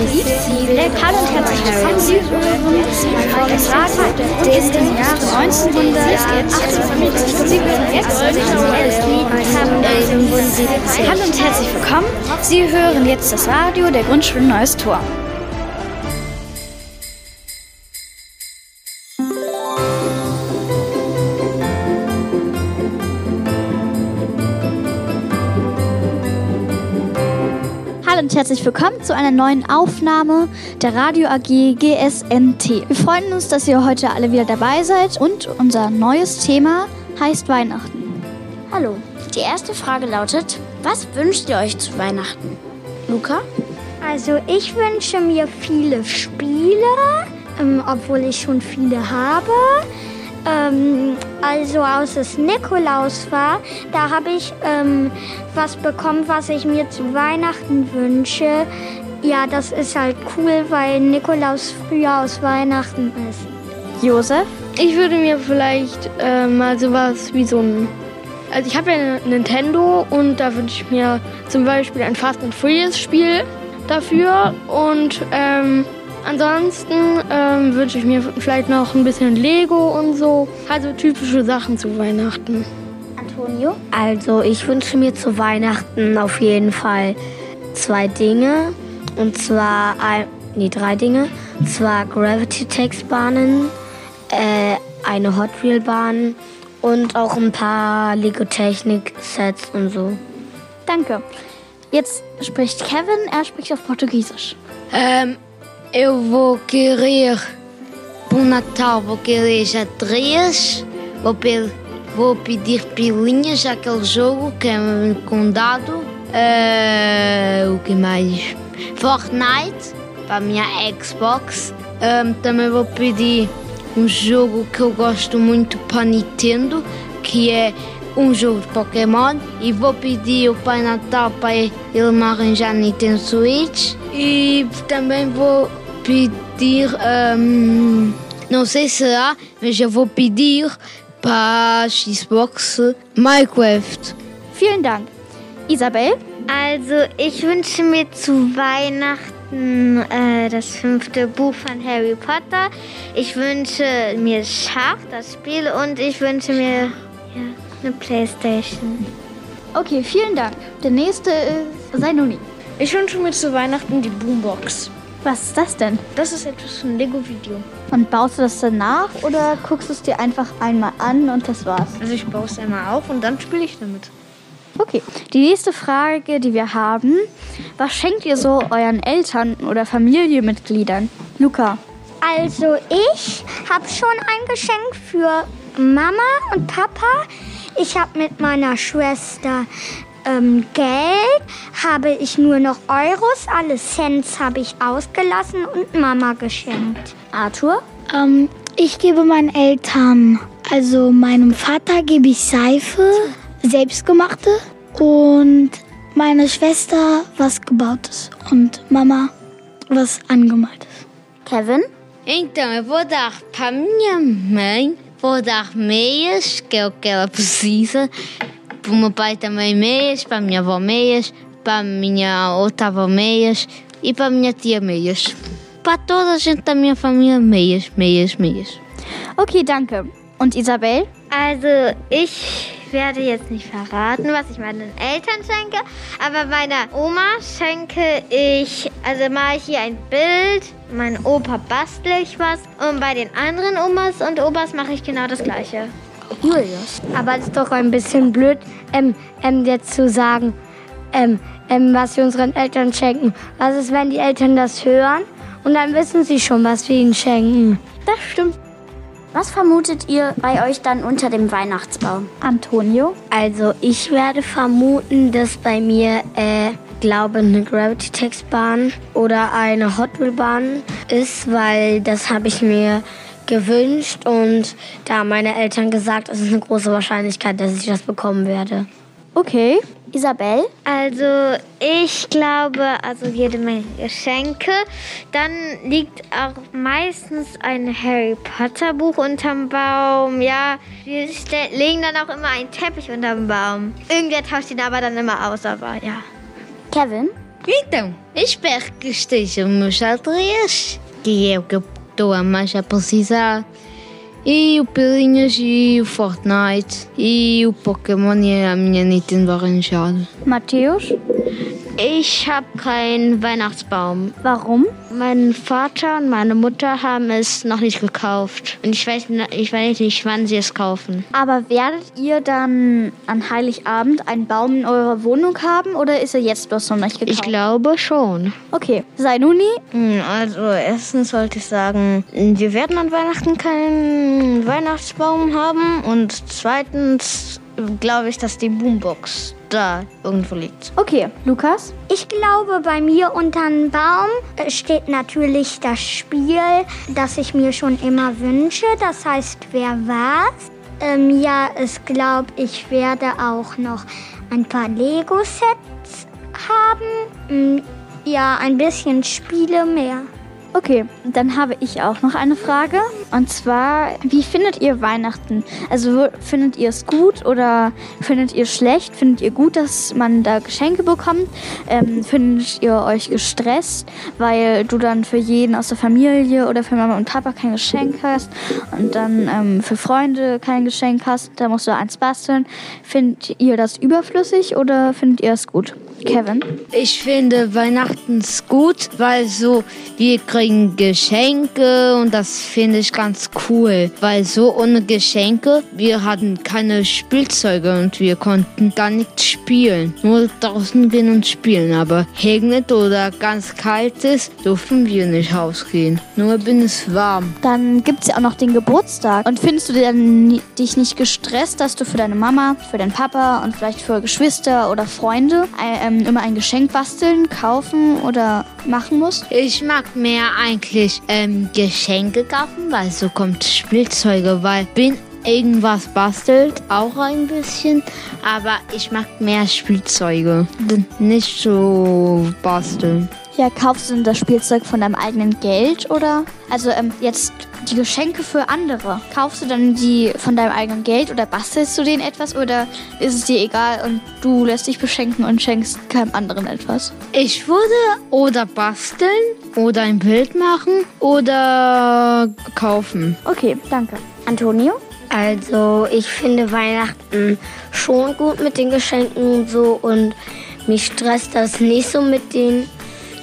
liebt sie Black Hallo und herzlich willkommen. Sie hören das Radio des Jahres 1958. Sie hören jetzt Hallo und herzlich willkommen. Sie hören jetzt das Radio der Grundschule Neues Tor. Hallo und herzlich willkommen zu einer neuen Aufnahme der Radio AG GSNT. Wir freuen uns, dass ihr heute alle wieder dabei seid und unser neues Thema heißt Weihnachten. Hallo, die erste Frage lautet, was wünscht ihr euch zu Weihnachten? Luca? Also ich wünsche mir viele Spiele, ähm, obwohl ich schon viele habe. Ähm, also als es Nikolaus war, da habe ich ähm, was bekommen, was ich mir zu Weihnachten wünsche. Ja, das ist halt cool, weil Nikolaus früher aus Weihnachten ist. Josef? Ich würde mir vielleicht äh, mal sowas wie so ein. Also ich habe ja eine Nintendo und da wünsche ich mir zum Beispiel ein Fast and Furious Spiel dafür und ähm, ansonsten ähm, wünsche ich mir vielleicht noch ein bisschen Lego und so. Also typische Sachen zu Weihnachten. Antonio? Also ich wünsche mir zu Weihnachten auf jeden Fall zwei Dinge. Und zwar, ein, nee, drei Dinge. Und zwar Gravity Tax Bahnen, äh, eine Hot Wheel Bahn und auch ein paar Lego Technik Sets und so. Danke. Jetzt spricht Kevin, er spricht auf Portugiesisch. Um, eu vou querer, para o Natal, vou querer xadrez, vou, pe vou pedir pilinhas, aquele jogo que é com dado. Uh, o que mais? Fortnite, para a minha Xbox. Um, também vou pedir um jogo que eu gosto muito para Nintendo, que é um jogo de Pokémon. E vou pedir o Pai Natal para ele me arranjar Nintendo Switch. E também vou pedir, hum, não sei se há, mas eu vou pedir para a Xbox Minecraft. Vielen Dank. Isabel? Also ich wünsche mir zu Weihnachten äh, das fünfte Buch von Harry Potter. Ich wünsche mir Schach, das Spiel, und ich wünsche mir ja, eine Playstation. Okay, vielen Dank. Der nächste ist Sainuni. Ich wünsche mir zu Weihnachten die Boombox. Was ist das denn? Das ist etwas von Lego-Video. Und baust du das dann nach oder guckst du es dir einfach einmal an und das war's? Also ich baue es einmal auf und dann spiele ich damit. Okay, die nächste Frage, die wir haben, was schenkt ihr so euren Eltern oder Familienmitgliedern? Luca. Also ich habe schon ein Geschenk für Mama und Papa. Ich habe mit meiner Schwester ähm, Geld, habe ich nur noch Euros, alle Cents habe ich ausgelassen und Mama geschenkt. Arthur? Ähm, ich gebe meinen Eltern, also meinem Vater gebe ich Seife, selbstgemachte und meiner Schwester was gebautes und Mama was angemaltes. Kevin? Então, eu vou dar para minha mãe, vou dar meias, que é o que ela precisa, para o meu pai também meias, para a minha avó meias, para a minha outra avó meias e para a minha tia meias. Para toda a gente da minha família, meias, meias, meias. Okay, danke. Und Isabel? Also ich werde jetzt nicht verraten, was ich meinen Eltern schenke, aber meiner Oma schenke ich, also mache ich hier ein Bild, mein Opa bastle ich was und bei den anderen Omas und Opas mache ich genau das gleiche. Julius. Aber es ist doch ein bisschen blöd, ähm, ähm, jetzt zu sagen, ähm, ähm, was wir unseren Eltern schenken. Was ist, wenn die Eltern das hören und dann wissen sie schon, was wir ihnen schenken? Das stimmt. Was vermutet ihr bei euch dann unter dem Weihnachtsbaum? Antonio? Also ich werde vermuten, dass bei mir, äh, glaube eine Gravity Tax Bahn oder eine Hot Wheel Bahn ist, weil das habe ich mir gewünscht und da haben meine Eltern gesagt, es ist eine große Wahrscheinlichkeit, dass ich das bekommen werde. Okay. Isabel? Also ich glaube, also jede Menge Geschenke. Dann liegt auch meistens ein Harry Potter Buch unterm Baum. Ja, wir legen dann auch immer einen Teppich unterm Baum. Irgendwer tauscht ihn aber dann immer aus, aber ja. Kevin? Então, espero que estejam meus atrias, que é o que eu estou a mais a precisar. E o Pilinhas e o Fortnite e o Pokémon e a minha Nintendo arranjada. Matthäus, Ich habe keinen Weihnachtsbaum. warum? Mein Vater und meine Mutter haben es noch nicht gekauft. Und ich weiß, ich weiß nicht, wann sie es kaufen. Aber werdet ihr dann an Heiligabend einen Baum in eurer Wohnung haben oder ist er jetzt bloß noch nicht gekauft? Ich glaube schon. Okay, Sainuni, Hm, Also erstens sollte ich sagen, wir werden an Weihnachten keinen Weihnachtsbaum haben und zweitens glaube ich, dass die Boombox da irgendwo liegt. okay, Lukas, Ich glaube, bei mir unter dem Baum äh, steht natürlich das Spiel, das ich mir schon immer wünsche. Das heißt, wer war's? Ähm, ja, ich glaube, ich werde auch noch ein paar Lego-Sets haben. Mm, Ja, ein bisschen Spiele mehr. Okay, dann habe ich auch noch eine Frage. Und zwar, wie findet ihr Weihnachten? Also findet ihr es gut oder findet ihr schlecht? Findet ihr gut, dass man da Geschenke bekommt? Ähm, findet ihr euch gestresst, weil du dann für jeden aus der Familie oder für Mama und Papa kein Geschenk hast und dann ähm, für Freunde kein Geschenk hast? Da musst du eins basteln. Findet ihr das überflüssig oder findet ihr es gut? Kevin? Ich finde Weihnachten gut, weil so wir kriegen Geschenke und das finde ich ganz cool, weil so ohne Geschenke wir hatten keine Spielzeuge und wir konnten da nicht spielen, nur draußen gehen und spielen. Aber regnet oder ganz kalt ist, dürfen wir nicht rausgehen. Nur bin es warm. Dann gibt es ja auch noch den Geburtstag. Und findest du dann ni- dich nicht gestresst, dass du für deine Mama, für deinen Papa und vielleicht für Geschwister oder Freunde ein- ähm, immer ein Geschenk basteln, kaufen oder machen musst? Ich mag mehr eigentlich ähm, Geschenke kaufen, weil so kommt Spielzeuge, weil bin irgendwas bastelt, auch ein bisschen, aber ich mag mehr Spielzeuge, nicht so basteln. Ja, kaufst du denn das Spielzeug von deinem eigenen Geld oder? Also ähm, jetzt die Geschenke für andere. Kaufst du dann die von deinem eigenen Geld oder bastelst du denen etwas oder ist es dir egal und du lässt dich beschenken und schenkst keinem anderen etwas? Ich würde oder basteln oder ein Bild machen oder kaufen. Okay, danke. Antonio? Also ich finde Weihnachten schon gut mit den Geschenken und so und mich stresst das nicht so mit den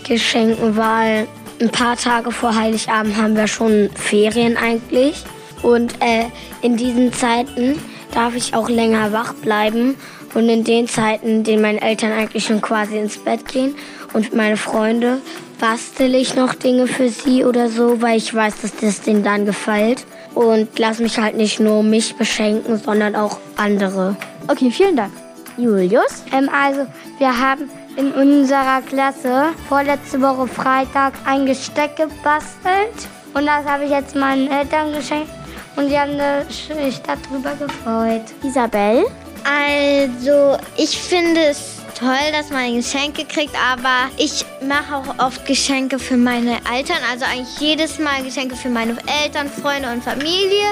Geschenken, weil ein paar Tage vor Heiligabend haben wir schon Ferien eigentlich und äh, in diesen Zeiten darf ich auch länger wach bleiben und in den Zeiten, in denen meine Eltern eigentlich schon quasi ins Bett gehen und meine Freunde, bastel ich noch Dinge für sie oder so, weil ich weiß, dass das denen dann gefällt und lass mich halt nicht nur mich beschenken, sondern auch andere. Okay, vielen Dank. Julius? Ähm, also, wir haben in unserer Klasse vorletzte Woche Freitag ein Gesteck gebastelt. Und das habe ich jetzt meinen Eltern geschenkt. Und die haben sich darüber gefreut. Isabel? Also, ich finde es toll, dass man Geschenke kriegt, aber ich mache auch oft Geschenke für meine Eltern. Also eigentlich jedes Mal Geschenke für meine Eltern, Freunde und Familie.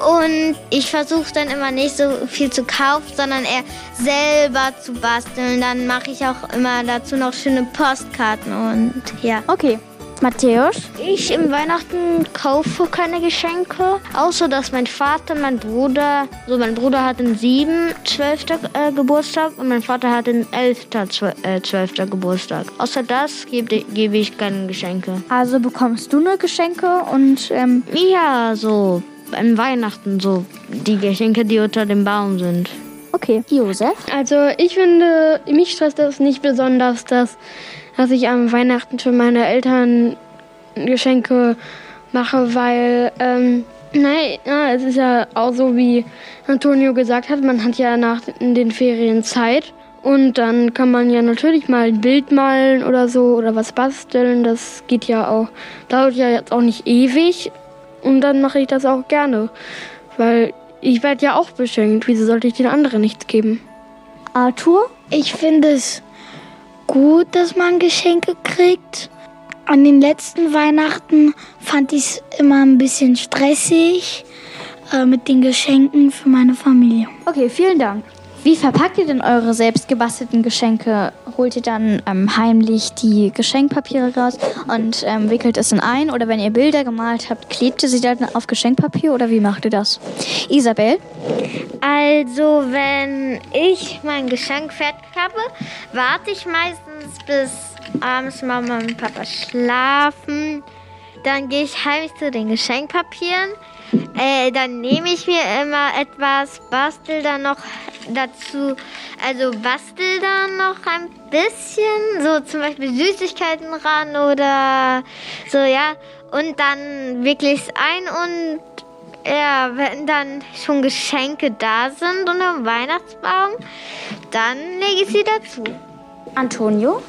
Und ich versuche dann immer nicht so viel zu kaufen, sondern eher selber zu basteln. Dann mache ich auch immer dazu noch schöne Postkarten und ja. Okay. Matthäus? Ich im Weihnachten kaufe keine Geschenke, außer dass mein Vater, mein Bruder, so mein Bruder hat den 7. 12. Äh, Geburtstag und mein Vater hat den 11. 12. Äh, 12. Geburtstag. Außer das gebe, gebe ich keine Geschenke. Also bekommst du nur Geschenke und ähm, Ja, so an Weihnachten so die Geschenke, die unter dem Baum sind. okay. Josef? Also ich finde, mich stresst das nicht besonders, dass, dass ich am Weihnachten für meine Eltern Geschenke mache, weil, ähm, nein, ja, es ist ja auch so, wie Antonio gesagt hat, man hat ja nach den Ferien Zeit. Und dann kann man ja natürlich mal ein Bild malen oder so oder was basteln. Das geht ja auch, dauert ja jetzt auch nicht ewig. Und dann mache ich das auch gerne. Weil ich werde ja auch beschenkt. Wieso sollte ich den anderen nichts geben? Arthur? Ich finde es gut, dass man Geschenke kriegt. An den letzten Weihnachten fand ich es immer ein bisschen stressig äh, mit den Geschenken für meine Familie. Okay, vielen Dank. Wie verpackt ihr denn eure selbst gebastelten Geschenke? Holt ihr dann ähm, heimlich die Geschenkpapiere raus und ähm, wickelt es in ein? Oder wenn ihr Bilder gemalt habt, klebt ihr sie dann auf Geschenkpapier oder wie macht ihr das? Isabel? Also, wenn ich mein Geschenk fertig habe, warte ich meistens bis abends Mama und Papa schlafen. Dann gehe ich heimlich zu den Geschenkpapieren. Äh, dann nehme ich mir immer etwas, bastel dann noch dazu, also bastel dann noch ein bisschen, so zum Beispiel Süßigkeiten ran oder so, ja. Und dann wirklich ein und ja, wenn dann schon Geschenke da sind und ein Weihnachtsbaum, dann lege ich sie dazu. Antonio?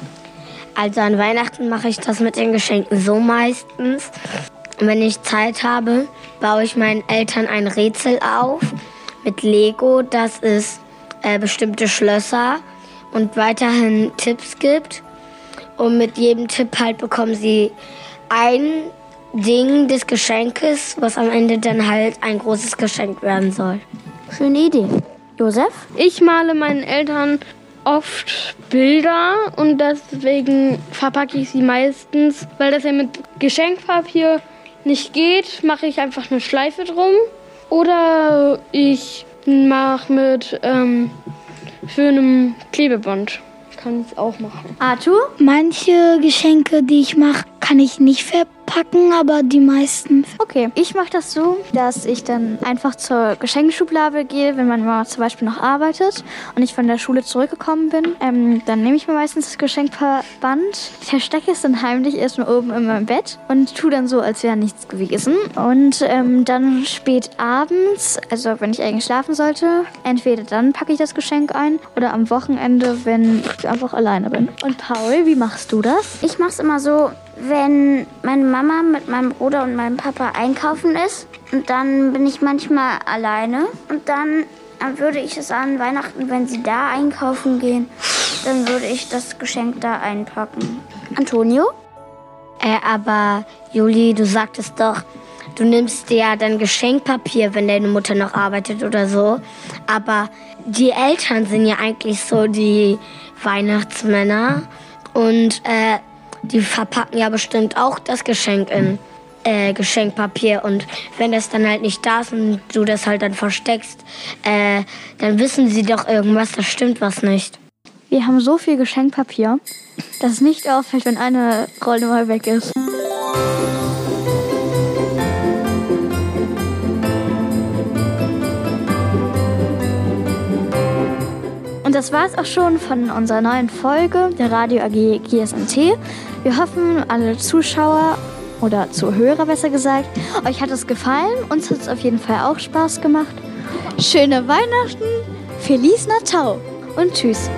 Also an Weihnachten mache ich das mit den Geschenken so meistens. wenn ich Zeit habe, baue ich meinen Eltern ein Rätsel auf mit Lego, das es äh, bestimmte Schlösser und weiterhin Tipps gibt. Und mit jedem Tipp halt bekommen sie ein Ding des Geschenkes, was am Ende dann halt ein großes Geschenk werden soll. Schöne Idee. Josef? Ich male meinen Eltern oft Bilder und deswegen verpacke ich sie meistens, weil das ja mit Geschenkpapier nicht geht, mache ich einfach eine Schleife drum. Oder ich mache mit ähm, schönem Klebeband. Kann ich auch machen. Arthur? Manche Geschenke, die ich mache, kann ich nicht verpacken, aber die meisten. Okay, ich mache das so, dass ich dann einfach zur Geschenkeschublade gehe, wenn meine Mama zum Beispiel noch arbeitet und ich von der Schule zurückgekommen bin. Ähm, dann nehme ich mir meistens das Geschenkverband, verstecke es dann heimlich erstmal oben in meinem Bett und tue dann so, als wäre nichts gewesen. Und ähm, dann spät abends, also wenn ich eigentlich schlafen sollte, entweder dann packe ich das Geschenk ein oder am Wochenende, wenn ich einfach alleine bin. Und Paul, wie machst du das? Ich mache es immer so, wenn meine Mama mit meinem Bruder und meinem Papa einkaufen ist. Und dann bin ich manchmal alleine. Und dann, dann würde ich es an Weihnachten, wenn sie da einkaufen gehen, dann würde ich das Geschenk da einpacken. Antonio? Äh, aber Juli, du sagtest doch, du nimmst dir ja dann Geschenkpapier, wenn deine Mutter noch arbeitet oder so. Aber die Eltern sind ja eigentlich so die Weihnachtsmänner. Und äh, die verpacken ja bestimmt auch das Geschenk in äh, Geschenkpapier. Und wenn das dann halt nicht da ist und du das halt dann versteckst, äh, dann wissen sie doch irgendwas, da stimmt was nicht. Wir haben so viel Geschenkpapier, dass es nicht auffällt, wenn eine Rolle mal weg ist. Und das war es auch schon von unserer neuen Folge der Radio AG GSMT. Wir hoffen, alle Zuschauer oder Zuhörer besser gesagt, euch hat es gefallen. Uns hat es auf jeden Fall auch Spaß gemacht. Schöne Weihnachten, Feliz Natal und tschüss.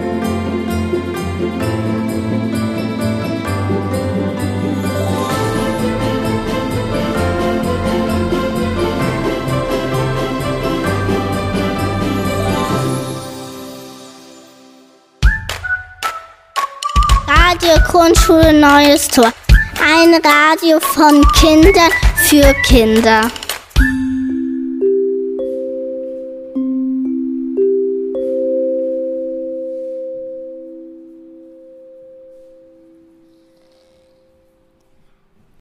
Radio Grundschule Neues Tor. Ein Radio von Kindern für Kinder.